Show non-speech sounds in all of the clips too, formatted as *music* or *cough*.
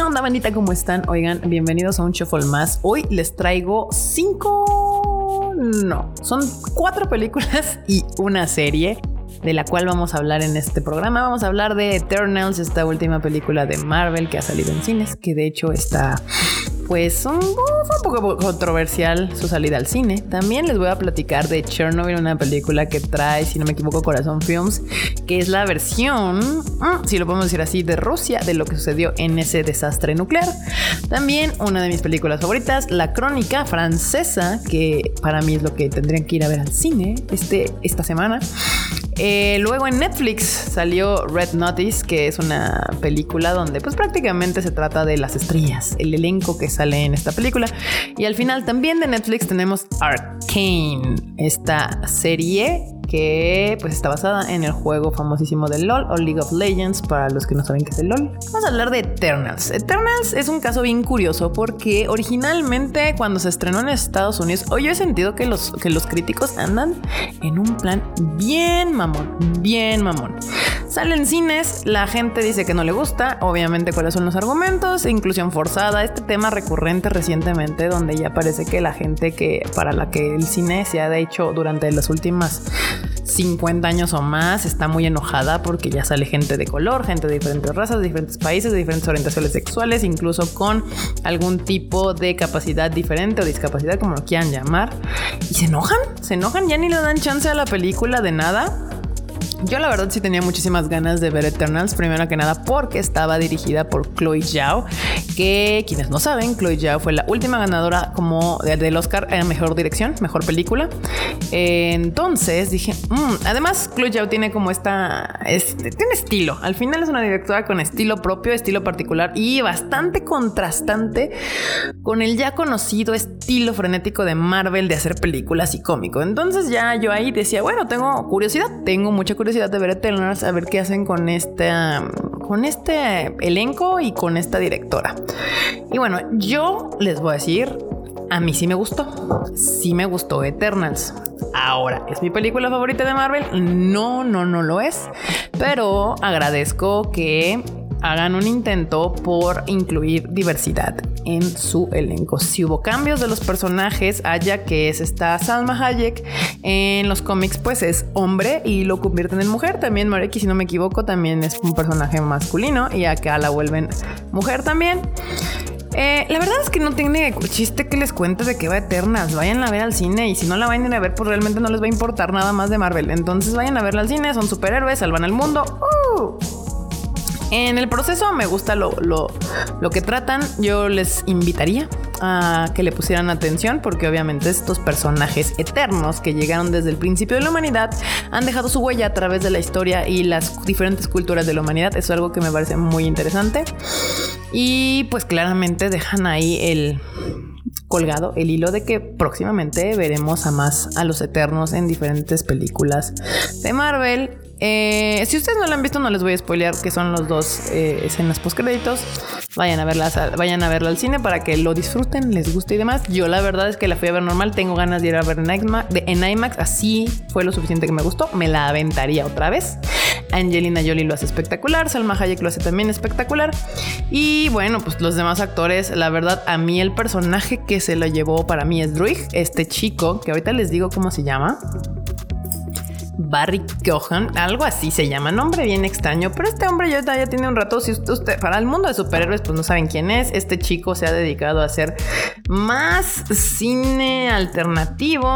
¿Qué onda, bandita? ¿Cómo están? Oigan, bienvenidos a un Shuffle más. Hoy les traigo cinco. No, son cuatro películas *laughs* y una serie de la cual vamos a hablar en este programa. Vamos a hablar de Eternals, esta última película de Marvel que ha salido en cines, que de hecho está pues un, fue un poco controversial su salida al cine. También les voy a platicar de Chernobyl, una película que trae, si no me equivoco, Corazón Films, que es la versión, mm, si lo podemos decir así, de Rusia, de lo que sucedió en ese desastre nuclear. También una de mis películas favoritas, La Crónica Francesa, que para mí es lo que tendrían que ir a ver al cine este, esta semana. Eh, luego en Netflix salió Red Notice, que es una película donde pues prácticamente se trata de las estrellas, el elenco que sale en esta película. Y al final también de Netflix tenemos Arcane, esta serie que pues está basada en el juego famosísimo de LOL o League of Legends para los que no saben qué es el LOL. Vamos a hablar de Eternals. Eternals es un caso bien curioso porque originalmente cuando se estrenó en Estados Unidos, hoy he sentido que los, que los críticos andan en un plan bien mamón, bien mamón. Salen cines, la gente dice que no le gusta, obviamente cuáles son los argumentos, inclusión forzada, este tema recurrente recientemente donde ya parece que la gente que para la que el cine se ha hecho durante las últimas 50 años o más está muy enojada porque ya sale gente de color, gente de diferentes razas, de diferentes países, de diferentes orientaciones sexuales, incluso con algún tipo de capacidad diferente o discapacidad, como lo quieran llamar. Y se enojan, se enojan, ya ni le dan chance a la película de nada. Yo la verdad sí tenía muchísimas ganas de ver Eternals, primero que nada porque estaba dirigida por Chloe Zhao, que quienes no saben, Chloe Zhao fue la última ganadora como del Oscar en Mejor Dirección, Mejor Película. Entonces dije, mm, además Chloe Zhao tiene como esta, este, tiene estilo, al final es una directora con estilo propio, estilo particular y bastante contrastante con el ya conocido estilo frenético de Marvel de hacer películas y cómico. Entonces ya yo ahí decía, bueno, tengo curiosidad, tengo mucha curiosidad de ver Eternals, a ver qué hacen con este, con este elenco y con esta directora. Y bueno, yo les voy a decir, a mí sí me gustó. Sí me gustó Eternals. Ahora, ¿es mi película favorita de Marvel? No, no, no lo es. Pero agradezco que hagan un intento por incluir diversidad en su elenco. Si hubo cambios de los personajes, haya que es esta Salma Hayek en los cómics, pues es hombre y lo convierten en mujer. También Mareki, si no me equivoco, también es un personaje masculino y acá la vuelven mujer también. Eh, la verdad es que no tiene chiste que les cuente de que va Eternas. Vayan a ver al cine y si no la vayan a ver, pues realmente no les va a importar nada más de Marvel. Entonces vayan a verla al cine, son superhéroes, salvan al mundo. ¡Uh! En el proceso me gusta lo, que tratan. Yo les invitaría a que le pusieran atención porque obviamente estos personajes eternos que llegaron desde el principio de la humanidad han dejado su huella a través de la historia y las diferentes culturas de la humanidad. Eso es algo que me parece muy interesante. Y pues claramente dejan ahí el colgado el hilo de que próximamente veremos a más a los eternos en diferentes películas de Marvel eh, si ustedes no la han visto, no les voy a spoilear que son los dos eh, escenas post créditos. Vayan a verlas, vayan a verla al cine para que lo disfruten, les guste y demás. Yo la verdad es que la fui a ver normal, tengo ganas de ir a ver en IMAX, en IMAX, así fue lo suficiente que me gustó, me la aventaría otra vez. Angelina Jolie lo hace espectacular, Salma Hayek lo hace también espectacular. Y bueno, pues los demás actores, la verdad, a mí el personaje que se lo llevó para mí es Druig, este chico, que ahorita les digo cómo se llama. Barry Cohan, algo así se llama, nombre bien extraño, pero este hombre ya, tiene un rato, si usted, para el mundo de superhéroes pues no saben quién es, este chico se ha dedicado a hacer más cine alternativo,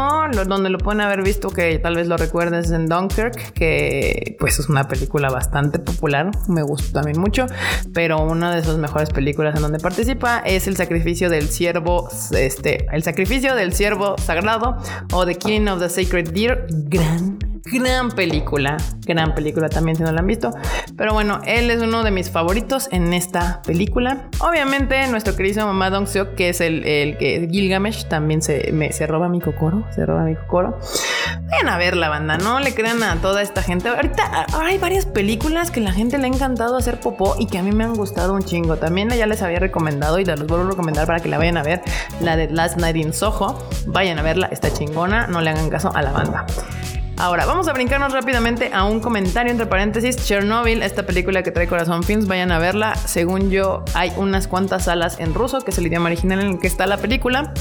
donde lo pueden haber visto que tal vez lo recuerdes en Dunkirk, que pues es una película bastante popular, me gusta también mucho, pero una de sus mejores películas en donde participa es El sacrificio del ciervo, este, El sacrificio del ciervo sagrado o The Killing of the Sacred Deer, gran gran película, gran película también si no la han visto. Pero bueno, él es uno de mis favoritos en esta película. Obviamente nuestro querido mamá Dong Seok, que es el, que Gilgamesh, también se, me, se roba mi cocoro, se roba mi cocoro. Vayan a ver la banda, no le crean a toda esta gente. Ahorita hay varias películas que la gente le ha encantado hacer popó y que a mí me han gustado un chingo. También ya les había recomendado y los vuelvo a recomendar para que la vayan a ver. La de Last Night in Soho. Vayan a verla, está chingona, no le hagan caso a la banda. Ahora, vamos a brincarnos rápidamente a un comentario entre paréntesis. Chernobyl, esta película que trae Corazón Films, vayan a verla. Según yo, hay unas cuantas salas en ruso, que es el idioma original en el que está la película.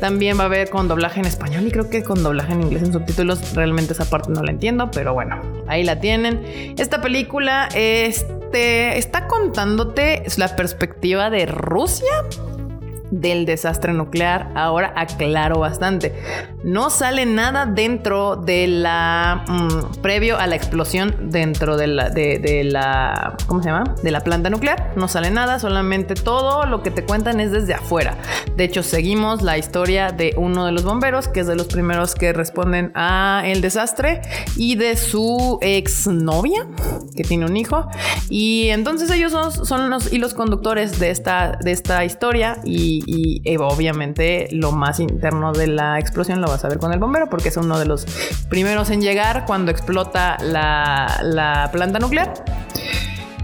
También va a haber con doblaje en español y creo que con doblaje en inglés en subtítulos. Realmente esa parte no la entiendo, pero bueno, ahí la tienen. Esta película este, está contándote la perspectiva de Rusia del desastre nuclear. Ahora aclaro bastante. No sale nada dentro de la mm, previo a la explosión dentro de la de, la ¿cómo se llama? de la planta nuclear. No sale nada, solamente todo lo que te cuentan es desde afuera. De hecho, seguimos la historia de uno de los bomberos, que es de los primeros que responden a el desastre y de su exnovia, que tiene un hijo. Y entonces ellos son, son los conductores de esta, de esta historia y y, eh, obviamente lo más interno de la explosión lo a ver con el bombero porque es uno de los primeros en llegar cuando explota la planta nuclear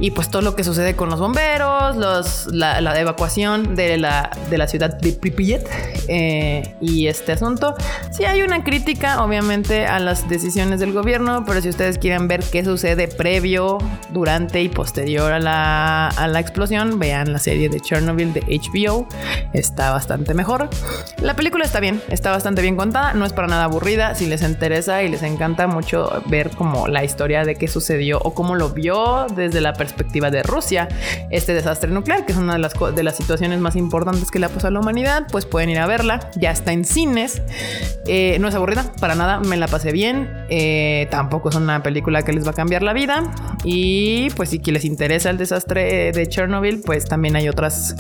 y pues todo lo que sucede con los bomberos, los, la, evacuación de la, de la, ciudad de Pripyat eh, y este asunto. Sí hay una crítica, obviamente, a las decisiones del gobierno, pero si ustedes quieren ver qué sucede previo, durante y posterior a la, a la explosión, vean la serie de Chernobyl de HBO. Está bastante mejor. La película está bien, está bastante bien contada, no es para nada aburrida. Si les interesa y les encanta mucho ver como la historia de qué sucedió o cómo lo vio desde la perspectiva de Rusia este desastre nuclear, que es una de las, de las situaciones más importantes que le ha pasado a la humanidad, pues pueden ir a verla. Ya está en cines. Eh, no es aburrida, para nada, me la pasé bien. Eh, tampoco es una película que les va a cambiar la vida. Y pues si les interesa el desastre de Chernobyl, pues también hay otras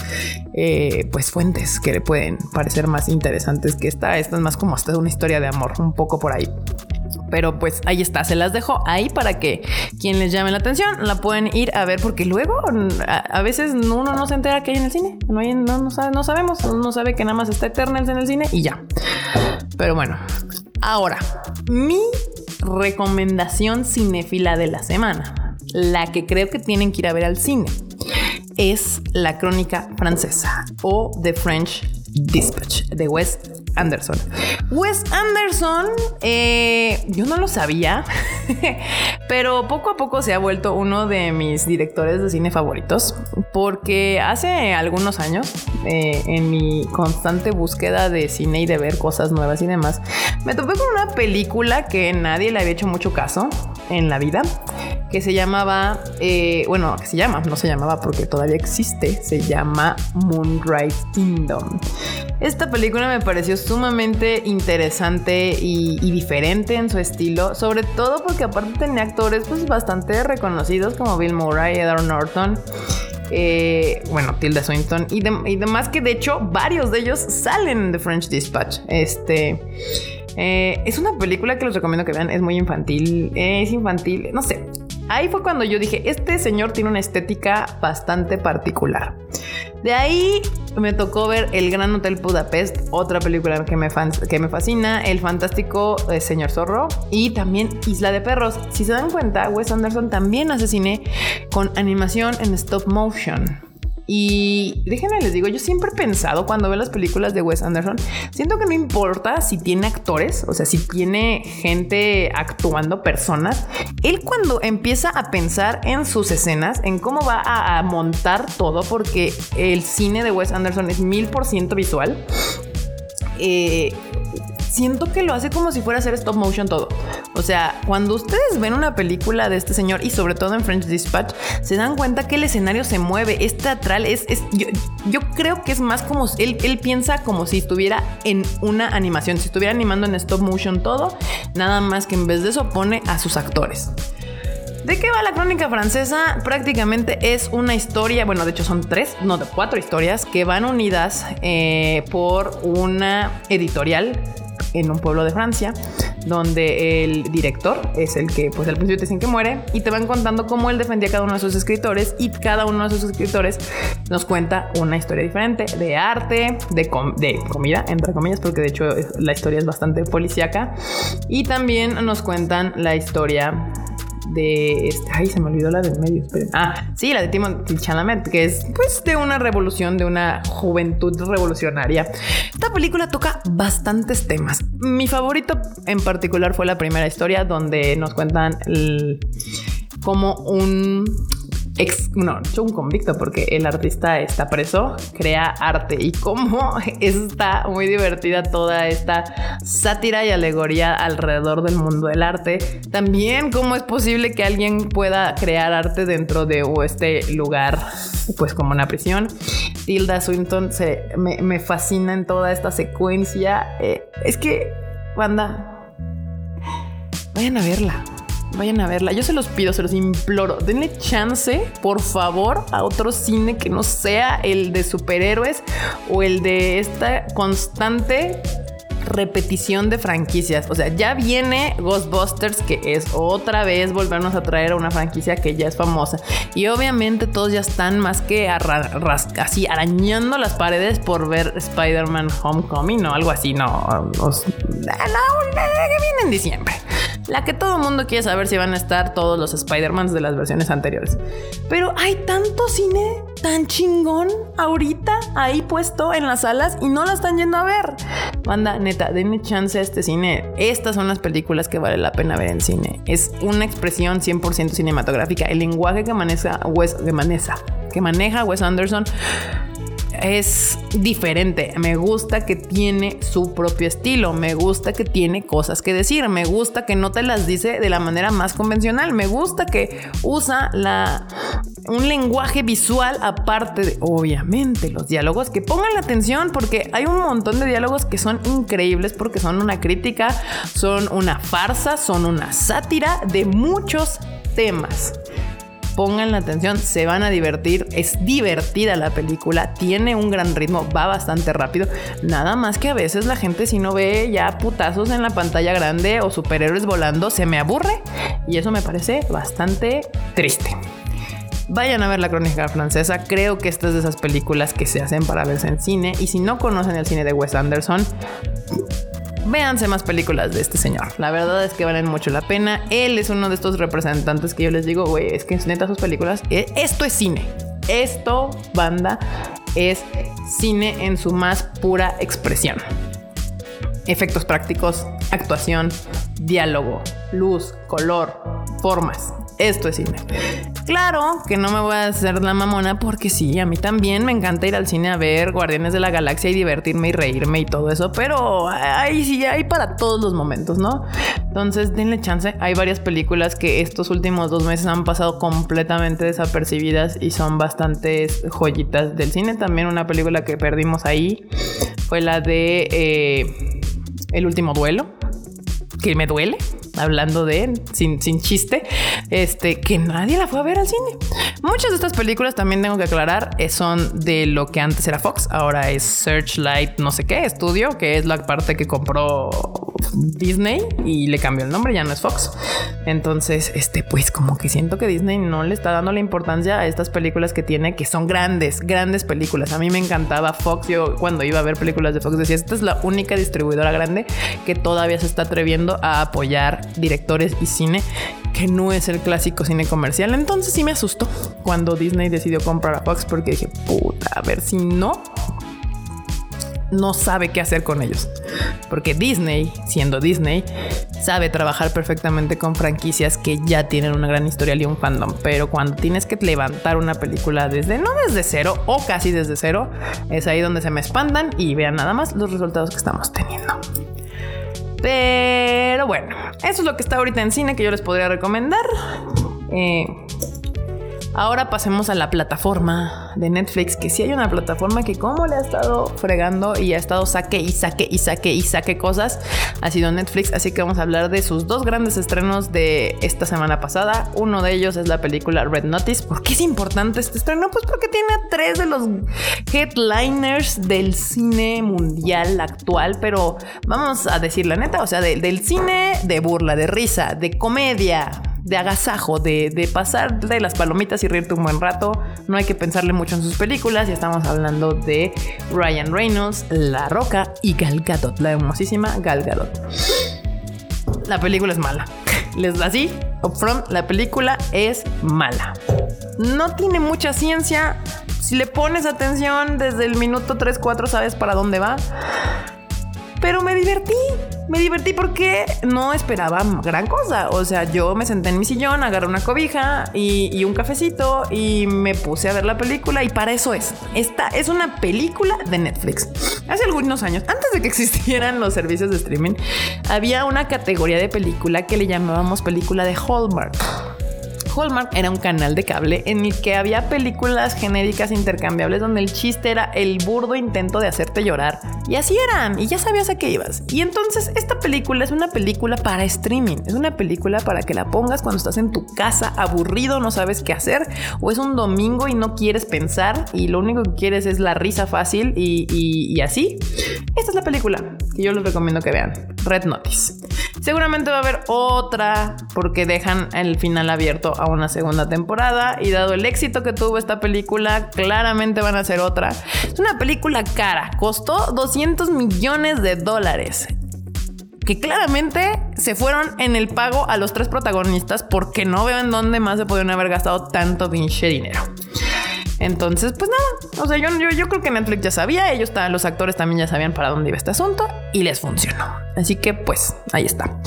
eh, pues fuentes que le pueden parecer más interesantes que esta. Esta es más como hasta una historia de amor, un poco por ahí. Pero pues ahí está, se las dejo ahí para que quien les llame la atención la pueden ir a ver porque luego a, veces uno no se entera que hay en el cine. No, no, sabe, no sabemos, uno sabe que nada más está Eternals en el cine y ya. Pero bueno, ahora, mi recomendación cinéfila de la semana, la que creo que tienen que ir a ver al cine, es La Crónica Francesa o The French Dispatch de Wes Anderson. Wes Anderson, eh, yo no lo sabía, *laughs* pero poco a poco se ha vuelto uno de mis directores de cine favoritos, porque hace algunos años, eh, en mi constante búsqueda de cine y de ver cosas nuevas y demás, me topé con una película que nadie le había hecho mucho caso en la vida, que se llamaba, eh, bueno, que se llama, no se llamaba porque todavía existe, se llama Moonrise Kingdom. Esta película me pareció sumamente interesante y, diferente en su estilo, sobre todo porque aparte tenía actores pues bastante reconocidos como Bill Murray, Edward Norton. Eh, bueno, Tilda Swinton y, demás que de hecho varios de ellos salen de French Dispatch. Este eh, es una película que les recomiendo que vean, es muy infantil, es infantil, no sé. Ahí fue cuando yo dije, este señor tiene una estética bastante particular. De ahí me tocó ver El Gran Hotel Budapest, otra película que me, que me fascina, El Fantástico eh, Señor Zorro y también Isla de Perros. Si se dan cuenta, Wes Anderson también hace cine con animación en stop motion. Y déjenme les digo, yo siempre he pensado cuando veo las películas de Wes Anderson, siento que no importa si tiene actores, o sea, si tiene gente actuando, personas, él cuando empieza a pensar en sus escenas, en cómo va a, montar todo, porque el cine de Wes Anderson es mil por ciento visual. Eh, siento que lo hace como si fuera a hacer stop motion todo. O sea, cuando ustedes ven una película de este señor y sobre todo en French Dispatch, se dan cuenta que el escenario se mueve, es teatral, es, yo, creo que es más como él, él piensa como si estuviera en una animación, si estuviera animando en stop motion todo, nada más que en vez de eso pone a sus actores. ¿De qué va la crónica francesa? Prácticamente es una historia, bueno, de hecho son tres, no, cuatro historias que van unidas eh, por una editorial en un pueblo de Francia, donde el director es el que, pues al principio te dicen que muere y te van contando cómo él defendía a cada uno de sus escritores y cada uno de sus escritores nos cuenta una historia diferente de arte, de, de comida, entre comillas, porque de hecho la historia es bastante policíaca y también nos cuentan la historia de este, ay, se me olvidó la del medio. Ah, sí, la de Timothy Chalamet, que es pues de una revolución, de una juventud revolucionaria. Esta película toca bastantes temas. Mi favorito en particular fue la primera historia donde nos cuentan como un ex, no, un convicto porque el artista está preso, crea arte y cómo *laughs* está muy divertida toda esta sátira y alegoría alrededor del mundo del arte. También cómo es posible que alguien pueda crear arte dentro de este lugar, pues como una prisión. Tilda Swinton se, me, fascina en toda esta secuencia. Eh, es que, banda, vayan a verla. Vayan a verla. Yo se los pido, se los imploro. Denle chance, por favor, a otro cine que no sea el de superhéroes o el de esta constante repetición de franquicias. O sea, ya viene Ghostbusters, que es otra vez volvernos a traer a una franquicia que ya es famosa. Y obviamente todos ya están más que así arañando las paredes por ver Spider-Man Homecoming o algo así. No, no, no, que viene en diciembre la que todo el mundo quiere saber si van a estar todos los Spider-Mans de las versiones anteriores. Pero hay tanto cine tan chingón ahorita ahí puesto en las salas y no la están yendo a ver. Banda, neta, denme chance a este cine. Estas son las películas que vale la pena ver en cine. Es una expresión 100% cinematográfica. El lenguaje que maneja Wes, que maneja, que maneja Wes Anderson es diferente. Me gusta que tiene su propio estilo. Me gusta que tiene cosas que decir. Me gusta que no te las dice de la manera más convencional. Me gusta que usa la, un lenguaje visual aparte de, obviamente, los diálogos. Que pongan la atención porque hay un montón de diálogos que son increíbles porque son una crítica, son una farsa, son una sátira de muchos temas pongan la atención, se van a divertir, es divertida la película, tiene un gran ritmo, va bastante rápido, nada más que a veces la gente si no ve ya putazos en la pantalla grande o superhéroes volando, se me aburre y eso me parece bastante triste. Vayan a ver la crónica francesa. Creo que esta es de esas películas que se hacen para verse en cine. Y si no conocen el cine de Wes Anderson, véanse más películas de este señor. La verdad es que valen mucho la pena. Él es uno de estos representantes que yo les digo, güey, es que neta sus películas, eh, esto es cine. Esto, banda, es cine en su más pura expresión. Efectos prácticos, actuación, diálogo, luz, color, formas. Esto es cine. Claro que no me voy a hacer la mamona porque sí, a mí también me encanta ir al cine a ver Guardianes de la Galaxia y divertirme y reírme y todo eso, pero ahí sí hay para todos los momentos, ¿no? Entonces denle chance. Hay varias películas que estos últimos dos meses han pasado completamente desapercibidas y son bastantes joyitas del cine. También una película que perdimos ahí fue la de eh, El último duelo, que me duele hablando de, sin, sin chiste, este, que nadie la fue a ver al cine. Muchas de estas películas también tengo que aclarar eh, son de lo que antes era Fox, ahora es Searchlight, no sé qué, estudio, que es la parte que compró Disney y le cambió el nombre, ya no es Fox. Entonces, este, pues como que siento que Disney no le está dando la importancia a estas películas que tiene, que son grandes, grandes películas. A mí me encantaba Fox. Yo cuando iba a ver películas de Fox decía, esta es la única distribuidora grande que todavía se está atreviendo a apoyar directores y cine que no es el clásico cine comercial. Entonces sí me asustó cuando Disney decidió comprar a Fox porque dije, puta, a ver si no, no sabe qué hacer con ellos. Porque Disney, siendo Disney, sabe trabajar perfectamente con franquicias que ya tienen una gran historia y un fandom. Pero cuando tienes que levantar una película desde, no desde cero o casi desde cero, es ahí donde se me espantan y vean nada más los resultados que estamos teniendo. Pero bueno, eso es lo que está ahorita en cine que yo les podría recomendar. Eh, Ahora pasemos a la plataforma de Netflix, que sí hay una plataforma que como le ha estado fregando y ha estado saque y saque y saque y saque cosas, ha sido Netflix, así que vamos a hablar de sus dos grandes estrenos de esta semana pasada. Uno de ellos es la película Red Notice. ¿Por qué es importante este estreno? Pues porque tiene a tres de los headliners del cine mundial actual, pero vamos a decir la neta, o sea, del cine de burla, de risa, de comedia de agasajo, de, de pasar de las palomitas y reírte un buen rato. No hay que pensarle mucho en sus películas. Ya estamos hablando de Ryan Reynolds, La Roca y Gal Gadot, la hermosísima Gal Gadot. La película es mala. *laughs* Les da así, upfront, la película es mala. No tiene mucha ciencia, Si le pones atención desde el minuto 3, 4, sabes para dónde va. Pero me divertí, me divertí porque no esperaba gran cosa. O sea, yo me senté en mi sillón, agarré una cobija y, un cafecito y me puse a ver la película y para eso es. Esta es una película de Netflix. Hace algunos años, antes de que *laughs* existieran los servicios de streaming, había una categoría de película que le llamábamos película de Hallmark. Hallmark era un canal de cable en el que había películas genéricas intercambiables donde el chiste era el burdo intento de hacerte llorar. Y así eran, y ya sabías a qué ibas. Y entonces esta película es una película para streaming, es una película para que la pongas cuando estás en tu casa aburrido, no sabes qué hacer, o es un domingo y no quieres pensar y lo único que quieres es la risa fácil y, así. Esta es la película que yo les recomiendo que vean, Red Notice. Seguramente va a haber otra porque dejan el final abierto una segunda temporada y dado el éxito que tuvo esta película, claramente van a hacer otra. Es una película cara, costó 200 millones de dólares que claramente se fueron en el pago a los tres protagonistas porque no veo en dónde más se podrían haber gastado tanto pinche dinero. Entonces, pues nada, o sea, yo, yo, creo que Netflix ya sabía, ellos, los actores también ya sabían para dónde iba este asunto y les funcionó. Así que pues ahí está.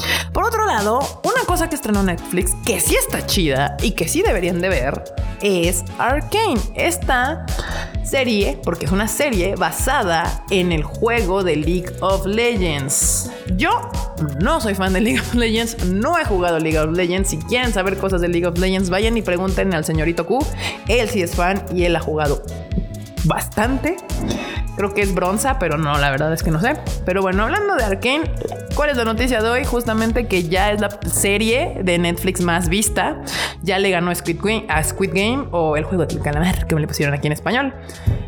Por otro lado, una cosa que estrenó Netflix que sí está chida y que sí deberían de ver es Arcane. Esta serie, porque es una serie basada en el juego de League of Legends. Yo no soy fan de League of Legends, no he jugado League of Legends. Si quieren saber cosas de League of Legends, vayan y pregunten al señorito Q. Él sí es fan y él ha jugado bastante. Creo que es bronza, pero no, la verdad es que no sé. Pero bueno, hablando de Arkane, ¿cuál es la noticia de hoy? Justamente que ya es la serie de Netflix más vista. Ya le ganó Squid Game, a Squid Game o El juego del calamar, que me le pusieron aquí en español.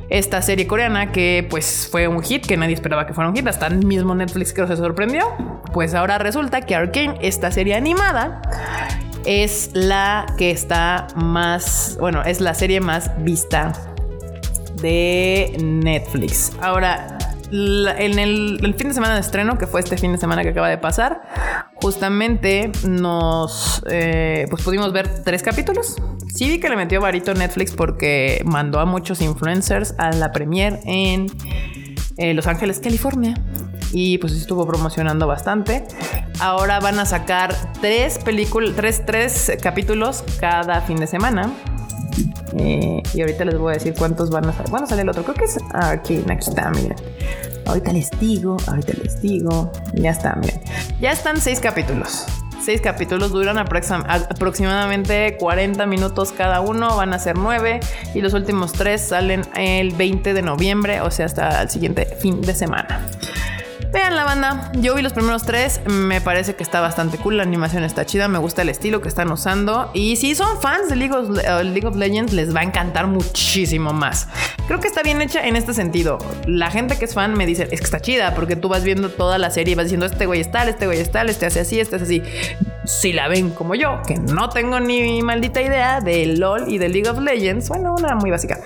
Esta serie coreana que pues fue un hit, que nadie esperaba que fuera un hit, hasta el mismo Netflix que se sorprendió. Pues ahora resulta que Arkane, esta serie animada, es la que está más, bueno, es la serie más vista de Netflix. Ahora, en el, fin de semana de estreno, que fue este fin de semana que acaba de pasar, justamente nos eh, pues pudimos ver tres capítulos. Sí vi que le metió varito Netflix porque mandó a muchos influencers a la premier en eh, Los Ángeles, California. Y pues estuvo promocionando bastante. Ahora van a sacar tres películas, tres, tres capítulos cada fin de semana. Eh, y ahorita les voy a decir cuántos van a salir. Bueno, sale el otro. Creo que es aquí, aquí está, miren. Ahorita les digo, ahorita les digo. Ya está, miren. Ya están seis capítulos. Seis capítulos duran aproximadamente 40 minutos cada uno, van a ser nueve y los últimos tres salen el 20 de noviembre, o sea, hasta el siguiente fin de semana. Vean la banda, yo vi los primeros tres, me parece que está bastante cool, la animación está chida, me gusta el estilo que están usando y si son fans de League of, uh, League of Legends les va a encantar muchísimo más. Creo que está bien hecha en este sentido. La gente que es fan me dice, es que está chida porque tú vas viendo toda la serie y vas diciendo, este güey es tal, este güey es tal, este hace así, este hace así. Si la ven como yo, que no tengo ni maldita idea de LOL y de League of Legends, bueno, una muy básica.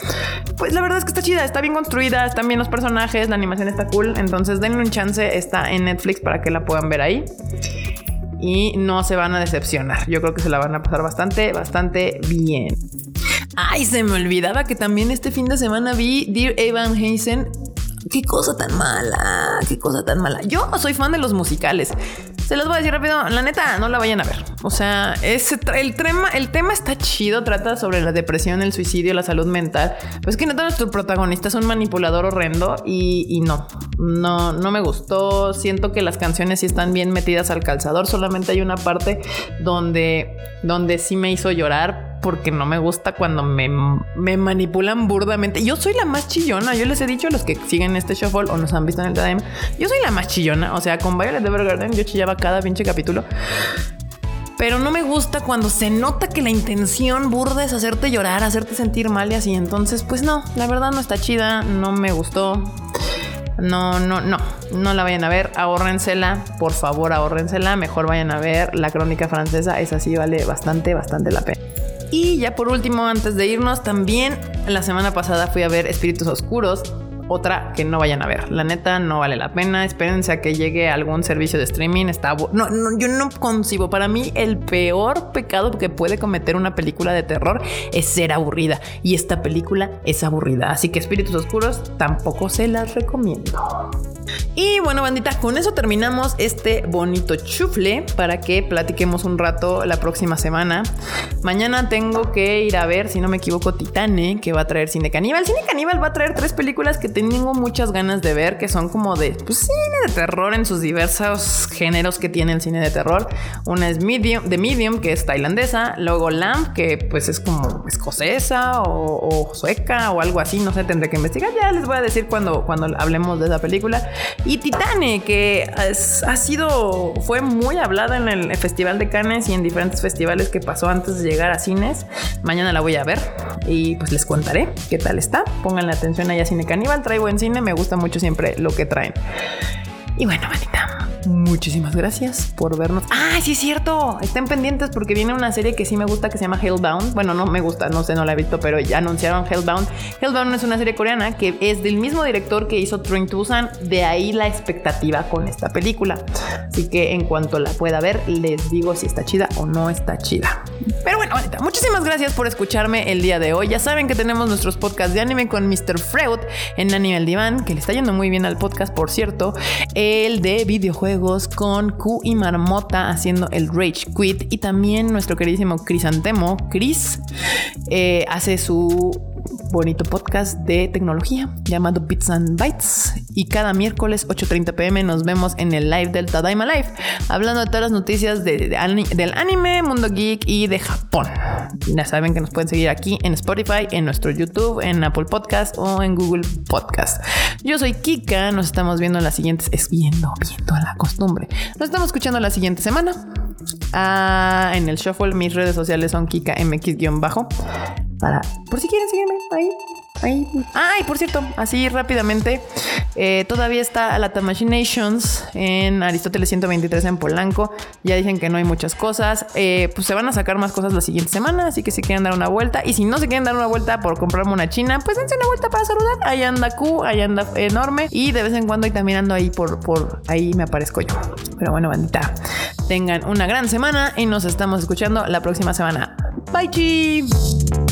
Pues la verdad es que está chida, está bien construida, están bien los personajes, la animación está cool, entonces denle un chance está en Netflix para que la puedan ver ahí. Y no se van a decepcionar. Yo creo que se la van a pasar bastante, bastante bien. Ay, se me olvidaba que también este fin de semana vi Dear Evan Hansen. Qué cosa tan mala, qué cosa tan mala. Yo soy fan de los musicales. Se los voy a decir rápido. La neta, no la vayan a ver. O sea, el, tema, está chido. Trata sobre la depresión, el suicidio, la salud mental. Pues que neta, nuestro protagonista es un manipulador horrendo y, y, no, no, no me gustó. Siento que las canciones sí están bien metidas al calzador. Solamente hay una parte donde, donde sí me hizo llorar porque no me gusta cuando me, manipulan burdamente. Yo soy la más chillona. Yo les he dicho a los que siguen este shuffle o nos han visto en el TDM, yo soy la más chillona. O sea, con Violet Evergarden yo chillaba cada pinche capítulo. Pero no me gusta cuando se nota que la intención burda es hacerte llorar, hacerte sentir mal y así. Entonces, pues no, la verdad no está chida, no me gustó. No, no, no, no la vayan a ver, ahórrensela, por favor, ahórrensela. Mejor vayan a ver la crónica francesa, esa sí vale bastante, bastante la pena. Y ya por último, antes de irnos, también la semana pasada fui a ver Espíritus Oscuros. otra que no vayan a ver. La neta no vale la pena. Espérense a que llegue algún servicio de streaming. Está no, no, yo no concibo. Para mí, el peor pecado que puede cometer una película de terror es ser aburrida. Y esta película es aburrida. Así que Espíritus Oscuros tampoco se las recomiendo. Y bueno, bandita, con eso terminamos este bonito chufle para que platiquemos un rato la próxima semana. Mañana tengo que ir a ver, si no me equivoco, Titane, que va a traer Cine Caníbal. Cine Caníbal va a traer tres películas que tengo muchas ganas de ver, que son como de pues, cine de terror en sus diversos géneros que tiene el cine de terror. Una es Medium, The Medium, que es tailandesa. Luego Lamp, que pues es como escocesa o, sueca o algo así. No sé, tendré que investigar. Ya les voy a decir cuando, cuando hablemos de esa película. Y Titane, que ha sido, fue muy hablada en el Festival de Cannes y en diferentes festivales que pasó antes de llegar a cines. Mañana la voy a ver y pues les contaré qué tal está. Pongan la atención allá a Cine Caníbal, trae buen cine, me gusta mucho siempre lo que traen. Y bueno, manita, muchísimas gracias por vernos. Ah, sí es cierto. Estén pendientes porque viene una serie que sí me gusta que se llama Hellbound. Bueno, no me gusta, no sé, no la he visto, pero ya anunciaron Hellbound. Hellbound es una serie coreana que es del mismo director que hizo Train to Busan. De ahí la expectativa con esta película. Así que en cuanto la pueda ver, les digo si está chida o no está chida. Pero bueno, manita, muchísimas gracias por escucharme el día de hoy. Ya saben que tenemos nuestros podcasts de anime con Mr. Freud en Anime el Diván, que le está yendo muy bien al podcast, por cierto el de videojuegos con Q y Marmota haciendo el Rage Quit y también nuestro queridísimo Crisantemo, Chris, eh, hace su bonito podcast de tecnología llamado Bits and Bytes. Y cada miércoles 8.30 pm nos vemos en el live del Tadaima Live, hablando de todas las noticias del anime, mundo geek y de Japón. Ya saben que nos pueden seguir aquí en Spotify, en nuestro YouTube, en Apple Podcast o en Google Podcast. Yo soy Kika, nos estamos viendo en las siguientes, es viendo, viendo la costumbre. Nos estamos escuchando la siguiente semana. Ah, en el shuffle mis redes sociales son Kika MX-bajo para por si quieren seguirme ahí. Ahí. Ay, por cierto, así rápidamente, eh, todavía está la Nations en Aristóteles 123 en Polanco. Ya dicen que no hay muchas cosas. Eh, pues se van a sacar más cosas la siguiente semana, así que si quieren dar una vuelta. Y si no se quieren dar una vuelta por comprarme una china, pues dense una vuelta para saludar. Ahí anda Q, ahí anda enorme. Y de vez en cuando ahí también ando ahí por, por ahí me aparezco yo. Pero bueno, bandita, tengan una gran semana y nos estamos escuchando la próxima semana. Bye, chi.